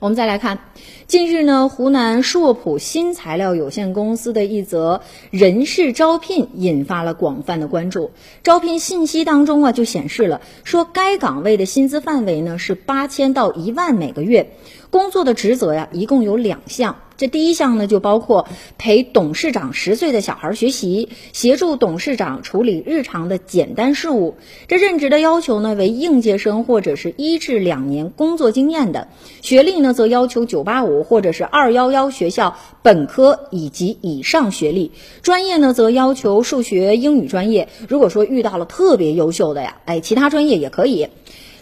我们再来看，近日呢，湖南硕普新材料有限公司的一则人事招聘引发了广泛的关注。招聘信息当中啊，就显示了说该岗位的薪资范围呢是八千到一万每个月，工作的职责呀一共有两项。这第一项呢，就包括陪董事长十岁的小孩学习，协助董事长处理日常的简单事务。这任职的要求呢，为应届生或者是一至两年工作经验的，学历呢则要求九八五或者是二幺幺学校本科以及以上学历，专业呢则要求数学、英语专业。如果说遇到了特别优秀的呀，哎，其他专业也可以。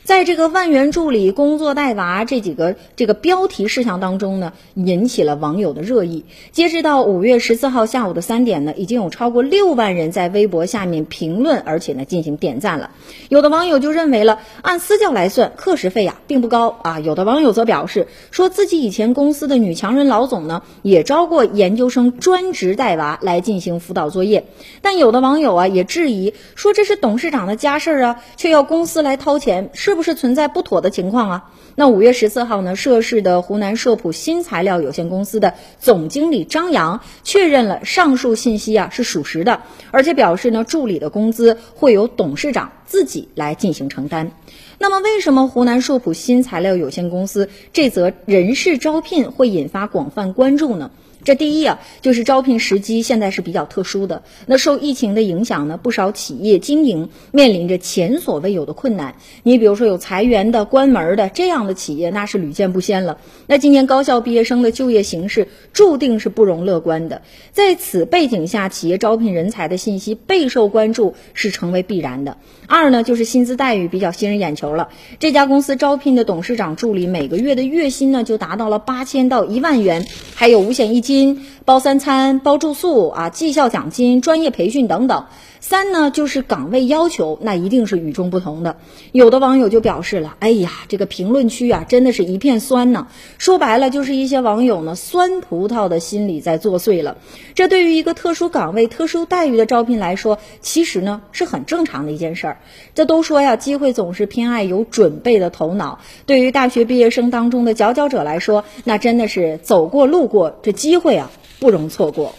在这个万元助理工作带娃这几个这个标题事项当中呢，引起了网友的热议。截止到五月十四号下午的三点呢，已经有超过六万人在微博下面评论，而且呢进行点赞了。有的网友就认为了，按私教来算，课时费呀并不高啊。有的网友则表示，说自己以前公司的女强人老总呢，也招过研究生专职带娃来进行辅导作业。但有的网友啊也质疑，说这是董事长的家事儿啊，却要公司来掏钱，是。不是存在不妥的情况啊？那五月十四号呢，涉事的湖南硕普新材料有限公司的总经理张扬确认了上述信息啊是属实的，而且表示呢，助理的工资会由董事长自己来进行承担。那么，为什么湖南硕普新材料有限公司这则人事招聘会引发广泛关注呢？这第一啊，就是招聘时机现在是比较特殊的。那受疫情的影响呢，不少企业经营面临着前所未有的困难。你比如说有裁员的、关门的这样的企业，那是屡见不鲜了。那今年高校毕业生的就业形势注定是不容乐观的。在此背景下，企业招聘人才的信息备受关注是成为必然的。二呢，就是薪资待遇比较吸眼球了。这家公司招聘的董事长助理每个月的月薪呢，就达到了八千到一万元，还有五险一金。包三餐、包住宿啊，绩效奖金、专业培训等等。三呢，就是岗位要求，那一定是与众不同的。有的网友就表示了：“哎呀，这个评论区啊，真的是一片酸呢。”说白了，就是一些网友呢，酸葡萄的心理在作祟了。这对于一个特殊岗位、特殊待遇的招聘来说，其实呢是很正常的一件事儿。这都说呀，机会总是偏爱有准备的头脑。对于大学毕业生当中的佼佼者来说，那真的是走过路过，这机会啊，不容错过。